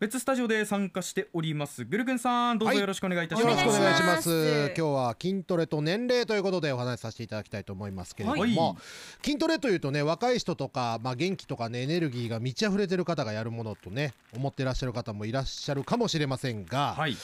別スタジオで参加しております。ぐるぐんさんどうぞよろしくお願いいたします、よろしくお願いします。今日は筋トレと年齢ということでお話しさせていただきたいと思いますけれども、はい。筋トレというとね若い人とか、まあ、元気とかねエネルギーが満ち溢れてる方がやるものとね思ってらっしゃる方もいらっしゃるかもしれませんが、はい。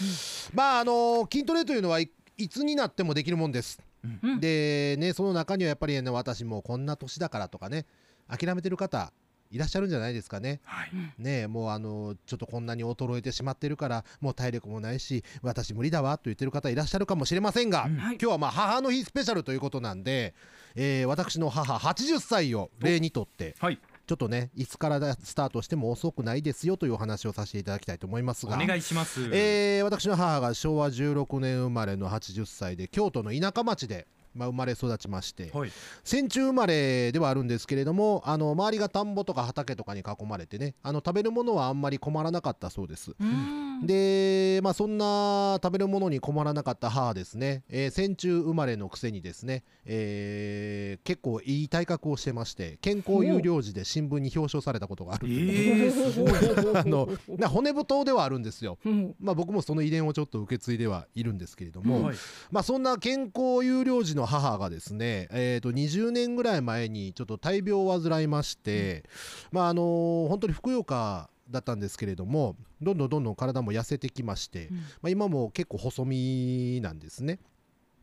まああの筋トレというのはいいつになってもできるもんです、うん。でねその中にはやっぱりね私もうこんな年だからとかね諦めてる方いらっしゃるんじゃないですかね。はい。ねもうあのちょっとこんなに衰えてしまってるからもう体力もないし私無理だわと言ってる方いらっしゃるかもしれませんが、うん。はい。今日はまあ母の日スペシャルということなんで、えー私の母80歳を例にとってはい。ちょっとねいつからスタートしても遅くないですよというお話をさせていただきたいと思いますおが願いします、えー私の母が昭和16年生まれの80歳で京都の田舎町で、まあ、生まれ育ちましてはい。戦中生まれではあるんですけれどもあの周りが田んぼとか畑とかに囲まれてねあの食べるものはあんまり困らなかったそうです。うん。でまあそんな食べるものに困らなかった母ですね、えー戦中生まれのくせにですね、えー結構いい体格をしてまして健康有料児で新聞に表彰されたことがあるえというー、あのな骨太ではあるんですよ。うん。まあ、僕もその遺伝をちょっと受け継いではいるんですけれども、はい。まあ、そんな健康有料児の母がですね、えー、と20年ぐらい前にちょっと大病を患いまして、まああの本当にふくよかだったんですけれどもどんどんどんどん体も痩せてきまして、うん。まあ、今も結構細身なんですね。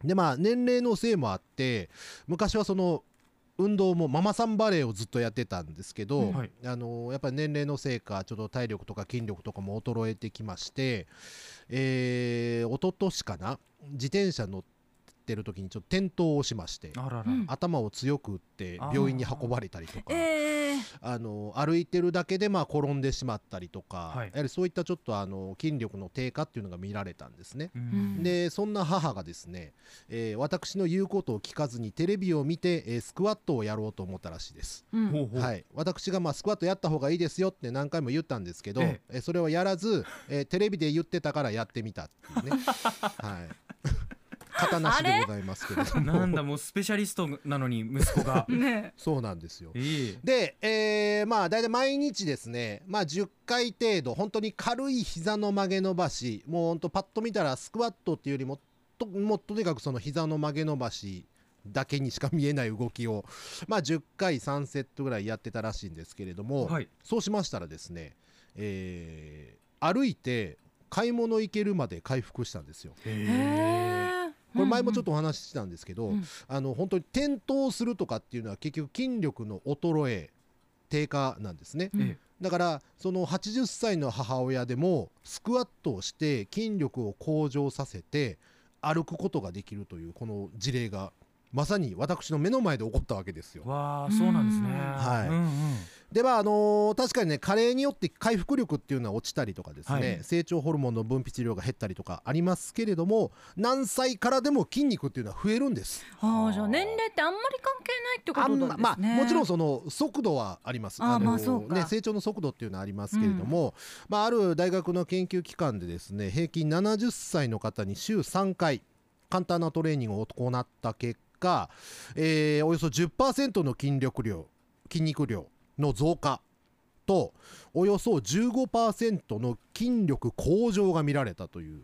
でまあ年齢のせいもあって昔はその運動もママさんバレーをずっとやってたんですけど、あのやっぱり年齢のせいかちょっと体力とか筋力とかも衰えてきまして、えー、一昨年かな自転車乗ってる時にちょっと転倒をしまして頭を強く打って病院に運ばれたりとか。えー。あの歩いてるだけでまあ転んでしまったりとか、はい。やはりそういったちょっとあの筋力の低下っていうのが見られたんですね。うん。でそんな母がですね、えー私の言うことを聞かずにテレビを見て、えースクワットをやろうと思ったらしいです。はい、私がまあスクワットやった方がいいですよって何回も言ったんですけど、ええ。ーそれをやらず、えーテレビで言ってたからやってみたっていうね。はい型なしでございますけれども。なんだもうスペシャリストなのに息子が。ね。そうなんですよ。ええ。で、えーまあ大体毎日ですね、まあ、10回程度本当に軽い膝の曲げ伸ばしもう本当パッと見たらスクワットっていうよりもともうとにかくその膝の曲げ伸ばしだけにしか見えない動きを、まあ、10回3セットぐらいやってたらしいんですけれども、はい。そうしましたらですね、えー歩いて買い物行けるまで回復したんですよ。へへーこれ前もちょっととお話ししたんですけど、うん。あの本当に転倒するとかっていうのは結局筋力の衰え低下なんですね。えだからその80歳の母親でもスクワットをして筋力を向上させて歩くことができるというこの事例がまさに私の目の前で起こったわけですよ。わあそうなんですね。はい。うんうんではあのー確かにね加齢によって回復力っていうのは落ちたりとかですね、はい。成長ホルモンの分泌量が減ったりとかありますけれども何歳からでも筋肉っていうのは増えるんです。ああじゃあ年齢ってあんまり関係ないってことあんなんですね。ままあもちろんその速度はあります。あーのまあそうか。ね、成長の速度っていうのはありますけれども、まあ、ある大学の研究機関でですね平均70歳の方に週3回簡単なトレーニングを行った結果、えーおよそ10%の筋力量筋肉量の増加とおよそ15%の筋力向上が見られたという、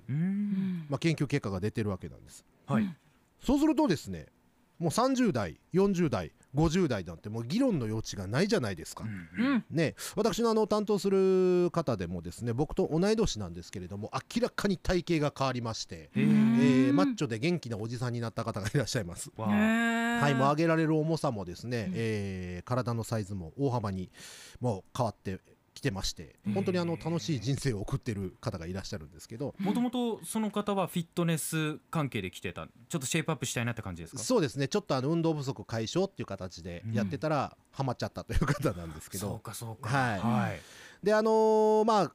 まあ、研究結果が出てるわけなんです。はいそうするとですねもう30代40代50代なんてもう議論の余地がないじゃないですか。うんね、私のあの担当する方でもですね僕と同い年なんですけれども明らかに体型が変わりまして、へえーマッチョで元気なおじさんになった方がいらっしゃいます。ははい、もう上げられる重さもですね、うん。えー体のサイズも大幅にもう変わってきてまして本当にあの楽しい人生を送ってる方がいらっしゃるんですけど、もともとその方はフィットネス関係で来てたちょっとシェイプアップしたいなって感じですか？そうですね。ちょっとあの運動不足解消っていう形でやってたらハマっちゃったという方なんですけど、そうかそうか。はい。はい。であのーまあ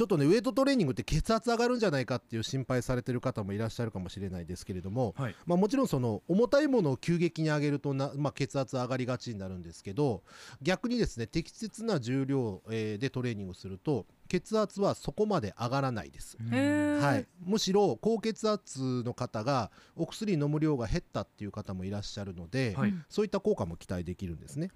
ちょっとねウエイトトレーニングって血圧上がるんじゃないかっていう心配されてる方もいらっしゃるかもしれないですけれども、はい。まあ、もちろんその重たいものを急激に上げるとな、まあ、血圧上がりがちになるんですけど逆にですね適切な重量、えーでトレーニングすると血圧はそこまで上がらないです。はい、むしろ高血圧の方がお薬飲む量が減ったっていう方もいらっしゃるので、はい。そういった効果も期待できるんですね。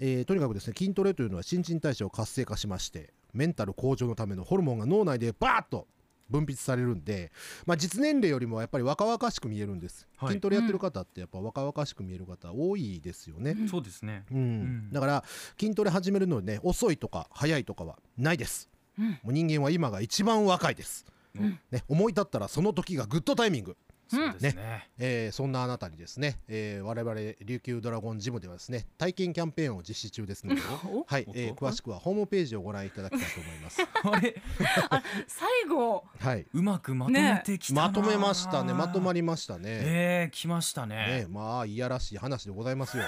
ううんんえーとにかくですね筋トレというのは新陳代謝を活性化しましてメンタル向上のためのホルモンが脳内でバーッと分泌されるんで、まあ、実年齢よりもやっぱり若々しく見えるんです、はい。筋トレやってる方ってやっぱ若々しく見える方多いですよね、そうですね。うん。ん。だから筋トレ始めるのにね遅いとか早いとかはないです、うん。もう人間は今が一番若いです、うん。ね、思い立ったらその時がグッドタイミングそうですね。えーそんなあなたにですね、えー我々琉球ドラゴンジムではですね体験キャンペーンを実施中ですので、おはいえー詳しくはホームページをご覧いただきたいと思います。あれ？最後。はい、うまくまとめてきたな。まとめましたね。まとまりましたね。えー、来ましたね。ねまあいやらしい話でございますよ。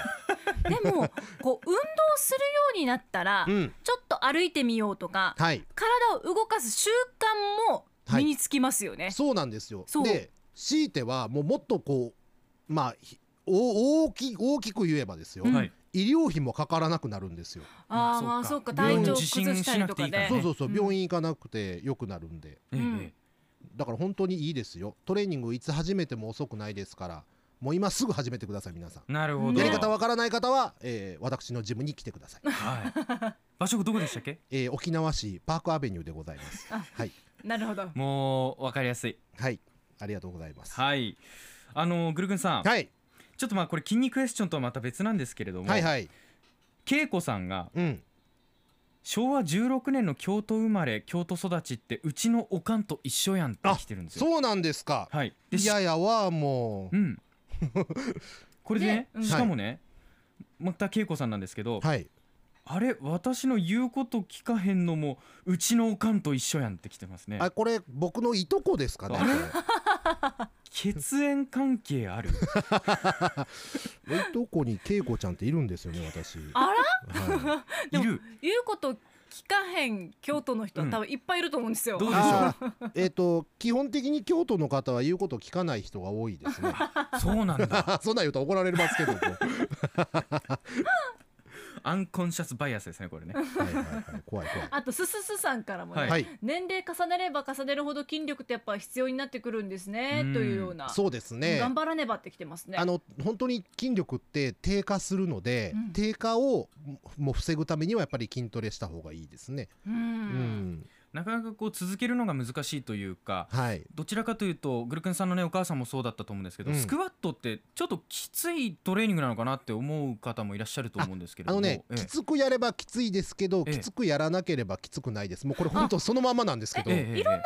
でもこう運動するようになったら、うん、ちょっと歩いてみようとかはい、体を動かす習慣も身につきますよね、そうなんですよ。で強いてはもうもっとこうまあひお大き大きく言えばですよ、うんはい。医療費もかからなくなるんですよ。ああまあそうか体調病院崩したりとかで受診しなくていいからね。そうそうそう、うん。病院行かなくてよくなるんで。ええうん。えだから本当にいいですよ。トレーニングいつ始めても遅くないですからもう今すぐ始めてください皆さん。えなるほど。やねり方わからない方は、えー私のジムに来てください、はい。場所どこでしたっけ？えー沖縄市パークアベニューでございます。あはい。なるほど。もうわかりやすい。はいありがとうございます。はい。あのぐるぐんさん、はい。ちょっとまあこれ筋肉クエスチョンとはまた別なんですけれども、はいはい。恵子さんがうん。昭和16年の京都生まれ京都育ちってうちのおかんと一緒やんってあ来てるんですよ。そうなんですか。はい。でいややはもう。うん。これでねねうん。しかもね、また恵子さんなんですけど、はい。あれ私の言うこと聞かへんのもうちのおかんと一緒やんって来てますね。あこれ僕のいとこですかねあれ 血縁関係ある？いとこに恵子ちゃんっているんですよね私。あら？はい。いる。言うこと聞かへん京都の人は多分いっぱいいると思うんですよ、どうでしょあーえっ、と基本的に京都の方は言うこと聞かない人が多いですね。う そうなんだ。そんなん言うと怒られますけども アンコンシャスバイアスですねこれね。はいはいはい。怖い怖い。あとすすすさんからもね、はい。はい年齢重ねれば重ねるほど筋力ってやっぱ必要になってくるんですねうん。というような。そうですね。頑張らねばってきてますね。あの本当に筋力って低下するので、うん。低下をもう防ぐためにはやっぱり筋トレした方がいいですね。ううんん、なかなかこう続けるのが難しいというかはい。どちらかというとグルクンさんのねお母さんもそうだったと思うんですけど、うん。スクワットってちょっときついトレーニングなのかなって思う方もいらっしゃると思うんですけれども。あのね、ええ。きつくやればきついですけど、ええ。きつくやらなければきつくないです。もうこれ本当そのままなんですけど。いろんなやり方が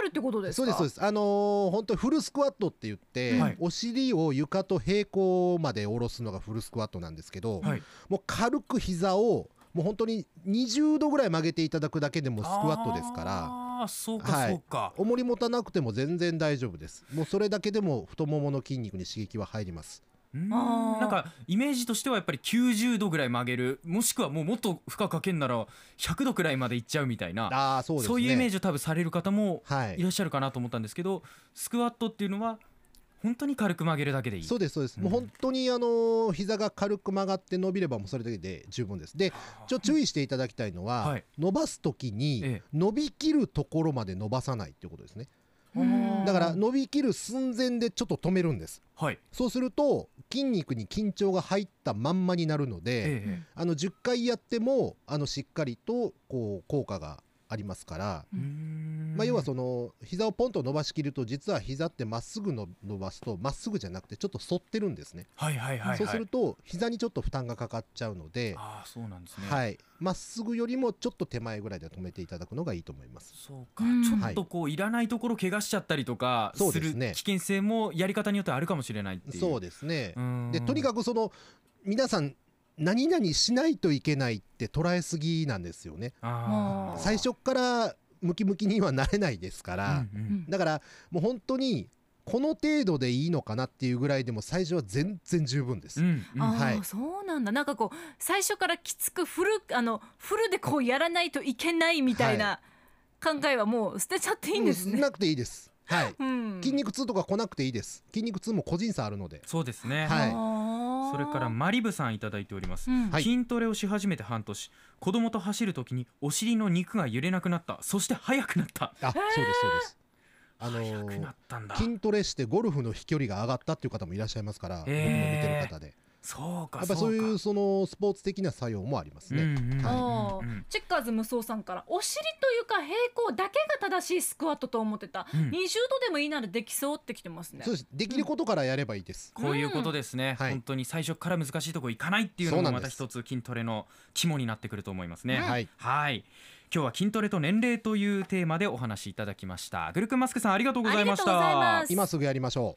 あるってことですか？そうですそうです。あのー本当にフルスクワットって言って、はい。お尻を床と平行まで下ろすのがフルスクワットなんですけど、はい。もう軽く膝をもう本当に20度ぐらい曲げていただくだけでもスクワットですから。ああそうかはい。そうか、重り持たなくても全然大丈夫です。もうそれだけでも太ももの筋肉に刺激は入ります。ん。なんかイメージとしてはやっぱり90度ぐらい曲げるもしくはもうもっと負荷かけんなら100度くらいまでいっちゃうみたいな。ああそうですね。そういうイメージジを多分される方もはい。いらっしゃるかなと思ったんですけどスクワットっていうのは本当に軽く曲げるだけでいい。そうですそうです、うん。もう本当にあのー膝が軽く曲がって伸びればもうそれだけで十分です。でちょ注意していただきたいのは、はい。伸ばす時にええ。伸びきるところまで伸ばさないっていうことですね。うん。だから伸びきる寸前でちょっと止めるんです。はい。そうすると筋肉に緊張が入ったまんまになるので、ええあの10回やってもあのしっかりとこう効果がありますからまあ、要はその膝をポンと伸ばしきると実は膝ってまっすぐの伸ばすとまっすぐじゃなくてちょっと反ってるんですね、はいはいはいはい。そうすると膝にちょっと負担がかかっちゃうのでああそうなんですね。はい。まっすぐよりもちょっと手前ぐらいで止めていただくのがいいと思います。そうか、うん。ちょっとこういらないところ怪我しちゃったりとかするそうですね。危険性もやり方によってはあるかもしれないっていう。そうですね。ででとにかくその皆さん何々しないといけないって捉えすぎなんですよね。最初からムキムキにはなれないですから、うんうん。だからもう本当にこの程度でいいのかなっていうぐらいでも最初は全然十分です、うんうん。ああ、はい。そうなんだ。なんかこう最初からきつくフルあのフルでこうやらないといけないみたいな考えはもう捨てちゃっていいんですね。うんなくていいです。はい。うん。筋肉痛とか来なくていいです。筋肉痛も個人差あるので。そうですね、はいそれからマリブさんいただいております、うん。はい。筋トレをし始めて半年。子供と走るときにお尻の肉が揺れなくなった。そして速くなった。あそうですそうです。あのー筋トレしてゴルフの飛距離が上がったっていう方もいらっしゃいますから、えー僕の見てる方でそうかやっぱりそういうか。そのスポーツ的な作用もありますね。チェッカーズ無双さんからお尻というか平行だけが正しいスクワットと思ってた、うん。20度でもいいならできそうってきてますね。そうです。できることからやればいいです。こういうことですね、はい。本当に最初から難しいところ行かないっていうのもまた一つ筋トレの肝になってくると思いますね、うんはい。はい。今日は筋トレと年齢というテーマでお話しいただきました。グルクンマスクさんありがとうございました。ます。今すぐやりましょ